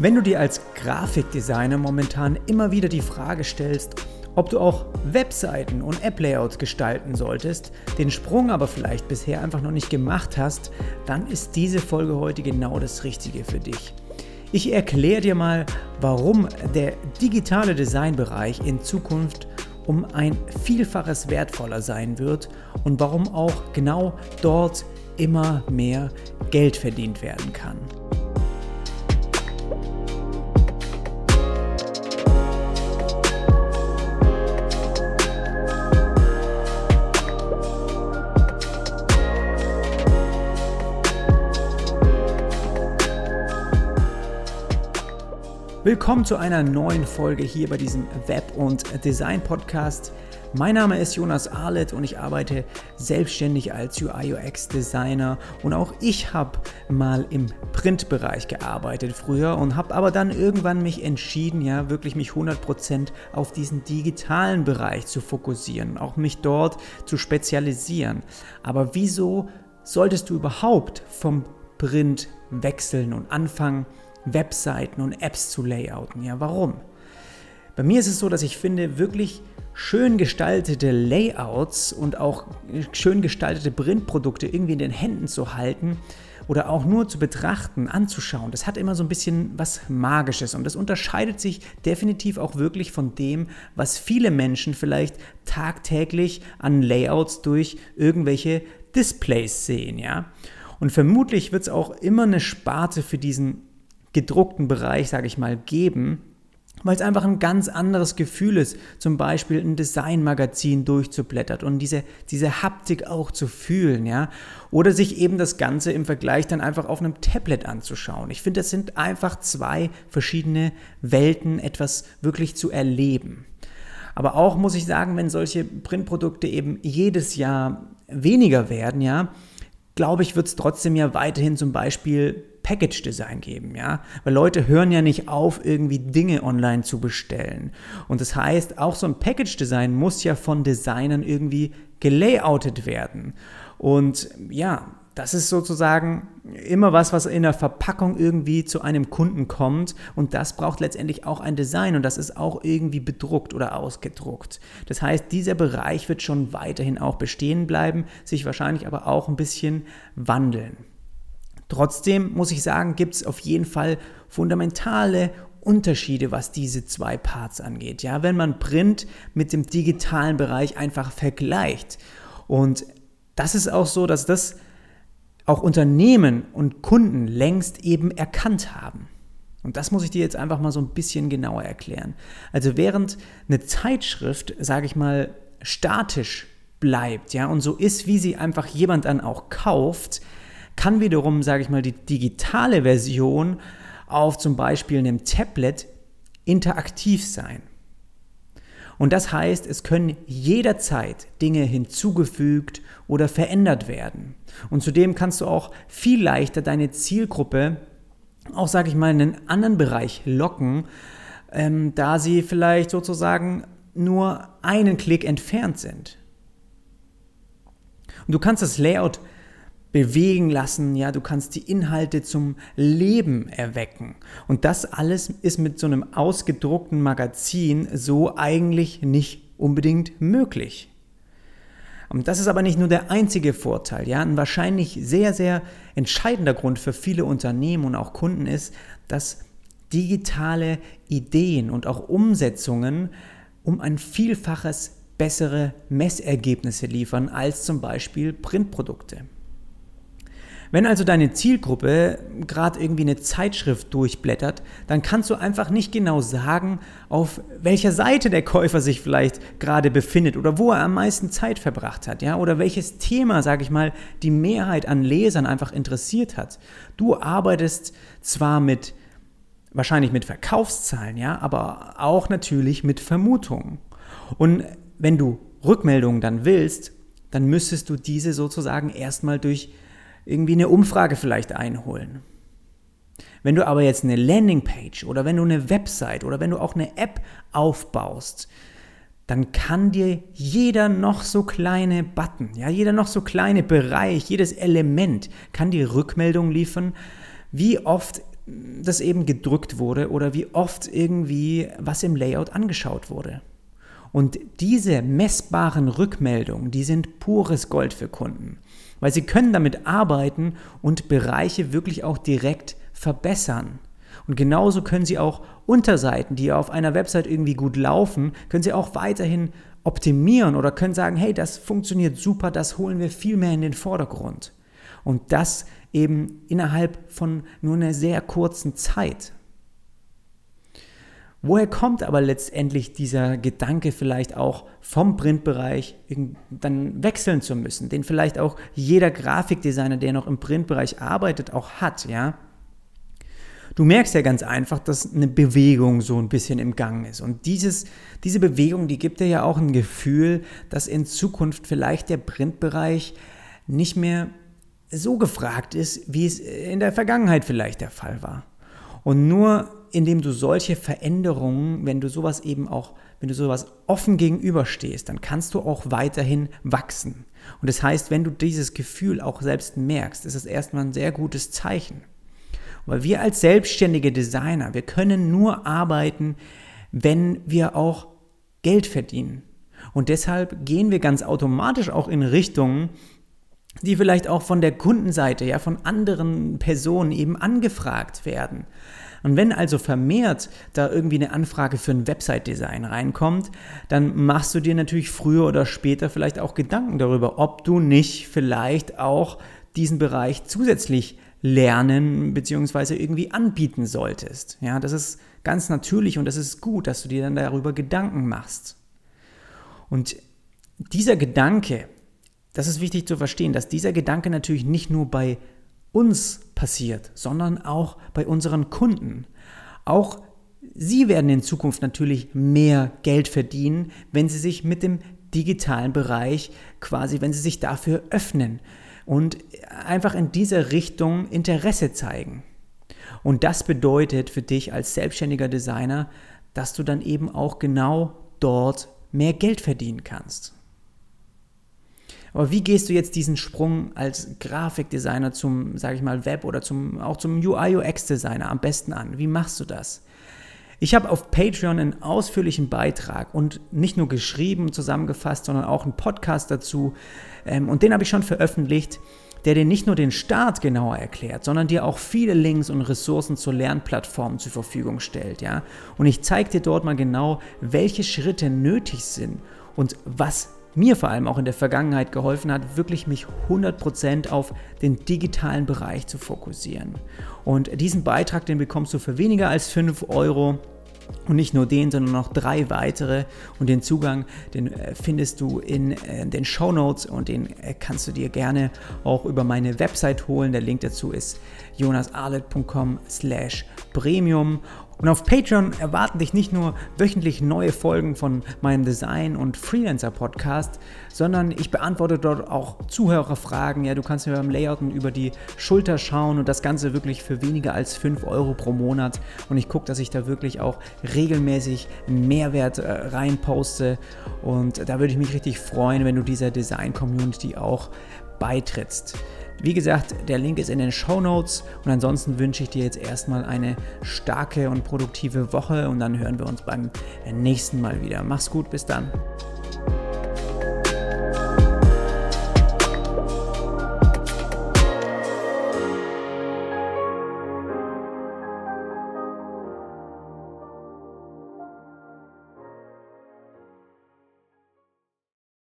Wenn du dir als Grafikdesigner momentan immer wieder die Frage stellst, ob du auch Webseiten und App-Layouts gestalten solltest, den Sprung aber vielleicht bisher einfach noch nicht gemacht hast, dann ist diese Folge heute genau das Richtige für dich. Ich erkläre dir mal, warum der digitale Designbereich in Zukunft um ein Vielfaches wertvoller sein wird und warum auch genau dort immer mehr Geld verdient werden kann. Willkommen zu einer neuen Folge hier bei diesem Web- und Design-Podcast. Mein Name ist Jonas Arlett und ich arbeite selbstständig als UI-UX-Designer und auch ich habe mal im Printbereich gearbeitet früher und habe aber dann irgendwann mich entschieden, ja, wirklich mich 100% auf diesen digitalen Bereich zu fokussieren, auch mich dort zu spezialisieren. Aber wieso solltest du überhaupt vom Print wechseln und anfangen, Webseiten und Apps zu layouten. Ja, warum? Bei mir ist es so, dass ich finde, wirklich schön gestaltete Layouts und auch schön gestaltete Printprodukte irgendwie in den Händen zu halten oder auch nur zu betrachten, anzuschauen, das hat immer so ein bisschen was Magisches und das unterscheidet sich definitiv auch wirklich von dem, was viele Menschen vielleicht tagtäglich an Layouts durch irgendwelche Displays sehen, ja. Und vermutlich wird es auch immer eine Sparte für diesen gedruckten Bereich, sage ich mal, geben, weil es einfach ein ganz anderes Gefühl ist, zum Beispiel ein Designmagazin durchzublättern und diese, diese Haptik auch zu fühlen, ja, oder sich eben das Ganze im Vergleich dann einfach auf einem Tablet anzuschauen. Ich finde, das sind einfach zwei verschiedene Welten, etwas wirklich zu erleben. Aber auch muss ich sagen, wenn solche Printprodukte eben jedes Jahr weniger werden, ja, glaube ich, wird es trotzdem ja weiterhin zum Beispiel Package Design geben, ja, weil Leute hören ja nicht auf, irgendwie Dinge online zu bestellen. Und das heißt, auch so ein Package Design muss ja von Designern irgendwie gelayoutet werden. Und ja, das ist sozusagen immer was, was in der Verpackung irgendwie zu einem Kunden kommt und das braucht letztendlich auch ein Design und das ist auch irgendwie bedruckt oder ausgedruckt. Das heißt, dieser Bereich wird schon weiterhin auch bestehen bleiben, sich wahrscheinlich aber auch ein bisschen wandeln. Trotzdem muss ich sagen, gibt es auf jeden Fall fundamentale Unterschiede, was diese zwei Parts angeht. Ja, wenn man Print mit dem digitalen Bereich einfach vergleicht. Und das ist auch so, dass das auch Unternehmen und Kunden längst eben erkannt haben. Und das muss ich dir jetzt einfach mal so ein bisschen genauer erklären. Also während eine Zeitschrift, sage ich mal, statisch bleibt, ja, und so ist, wie sie einfach jemand dann auch kauft, kann wiederum, sage ich mal, die digitale Version auf zum Beispiel einem Tablet interaktiv sein. Und das heißt, es können jederzeit Dinge hinzugefügt oder verändert werden. Und zudem kannst du auch viel leichter deine Zielgruppe, auch sage ich mal, in einen anderen Bereich locken, ähm, da sie vielleicht sozusagen nur einen Klick entfernt sind. Und du kannst das Layout bewegen lassen, ja, du kannst die Inhalte zum Leben erwecken. Und das alles ist mit so einem ausgedruckten Magazin so eigentlich nicht unbedingt möglich. Und das ist aber nicht nur der einzige Vorteil, ja, ein wahrscheinlich sehr, sehr entscheidender Grund für viele Unternehmen und auch Kunden ist, dass digitale Ideen und auch Umsetzungen um ein Vielfaches bessere Messergebnisse liefern als zum Beispiel Printprodukte. Wenn also deine Zielgruppe gerade irgendwie eine Zeitschrift durchblättert, dann kannst du einfach nicht genau sagen, auf welcher Seite der Käufer sich vielleicht gerade befindet oder wo er am meisten Zeit verbracht hat, ja, oder welches Thema, sage ich mal, die Mehrheit an Lesern einfach interessiert hat. Du arbeitest zwar mit wahrscheinlich mit Verkaufszahlen, ja, aber auch natürlich mit Vermutungen. Und wenn du Rückmeldungen dann willst, dann müsstest du diese sozusagen erstmal durch irgendwie eine Umfrage vielleicht einholen. Wenn du aber jetzt eine Landingpage oder wenn du eine Website oder wenn du auch eine App aufbaust, dann kann dir jeder noch so kleine Button, ja, jeder noch so kleine Bereich, jedes Element kann dir Rückmeldung liefern, wie oft das eben gedrückt wurde oder wie oft irgendwie was im Layout angeschaut wurde. Und diese messbaren Rückmeldungen, die sind pures Gold für Kunden, weil sie können damit arbeiten und Bereiche wirklich auch direkt verbessern. Und genauso können sie auch Unterseiten, die auf einer Website irgendwie gut laufen, können sie auch weiterhin optimieren oder können sagen, hey, das funktioniert super, das holen wir viel mehr in den Vordergrund. Und das eben innerhalb von nur einer sehr kurzen Zeit. Woher kommt aber letztendlich dieser Gedanke vielleicht auch vom Printbereich dann wechseln zu müssen, den vielleicht auch jeder Grafikdesigner, der noch im Printbereich arbeitet, auch hat, ja? Du merkst ja ganz einfach, dass eine Bewegung so ein bisschen im Gang ist. Und dieses, diese Bewegung, die gibt dir ja auch ein Gefühl, dass in Zukunft vielleicht der Printbereich nicht mehr so gefragt ist, wie es in der Vergangenheit vielleicht der Fall war. Und nur indem du solche Veränderungen, wenn du sowas eben auch, wenn du sowas offen gegenüberstehst, dann kannst du auch weiterhin wachsen. Und das heißt, wenn du dieses Gefühl auch selbst merkst, ist es erstmal ein sehr gutes Zeichen. Weil wir als selbstständige Designer, wir können nur arbeiten, wenn wir auch Geld verdienen. Und deshalb gehen wir ganz automatisch auch in Richtungen, die vielleicht auch von der Kundenseite, ja, von anderen Personen eben angefragt werden. Und wenn also vermehrt da irgendwie eine Anfrage für ein Website-Design reinkommt, dann machst du dir natürlich früher oder später vielleicht auch Gedanken darüber, ob du nicht vielleicht auch diesen Bereich zusätzlich lernen bzw. irgendwie anbieten solltest. Ja, das ist ganz natürlich und das ist gut, dass du dir dann darüber Gedanken machst. Und dieser Gedanke, das ist wichtig zu verstehen, dass dieser Gedanke natürlich nicht nur bei uns passiert, sondern auch bei unseren Kunden. Auch sie werden in Zukunft natürlich mehr Geld verdienen, wenn sie sich mit dem digitalen Bereich quasi, wenn sie sich dafür öffnen und einfach in dieser Richtung Interesse zeigen. Und das bedeutet für dich als selbstständiger Designer, dass du dann eben auch genau dort mehr Geld verdienen kannst. Aber wie gehst du jetzt diesen Sprung als Grafikdesigner zum, sage ich mal, Web oder zum, auch zum UI-UX-Designer am besten an? Wie machst du das? Ich habe auf Patreon einen ausführlichen Beitrag und nicht nur geschrieben, zusammengefasst, sondern auch einen Podcast dazu. Ähm, und den habe ich schon veröffentlicht, der dir nicht nur den Start genauer erklärt, sondern dir auch viele Links und Ressourcen zur Lernplattform zur Verfügung stellt. Ja? Und ich zeige dir dort mal genau, welche Schritte nötig sind und was mir vor allem auch in der Vergangenheit geholfen hat, wirklich mich 100% auf den digitalen Bereich zu fokussieren. Und diesen Beitrag, den bekommst du für weniger als 5 Euro. Und nicht nur den, sondern noch drei weitere. Und den Zugang, den äh, findest du in äh, den Show Notes und den äh, kannst du dir gerne auch über meine Website holen. Der Link dazu ist jonasarlet.com slash premium. Und auf Patreon erwarten dich nicht nur wöchentlich neue Folgen von meinem Design- und Freelancer-Podcast, sondern ich beantworte dort auch Zuhörerfragen. Ja, du kannst mir beim Layouten über die Schulter schauen und das Ganze wirklich für weniger als 5 Euro pro Monat. Und ich gucke, dass ich da wirklich auch regelmäßig Mehrwert äh, reinposte. Und da würde ich mich richtig freuen, wenn du dieser Design-Community auch beitrittst. Wie gesagt, der Link ist in den Show Notes und ansonsten wünsche ich dir jetzt erstmal eine starke und produktive Woche und dann hören wir uns beim nächsten Mal wieder. Mach's gut, bis dann.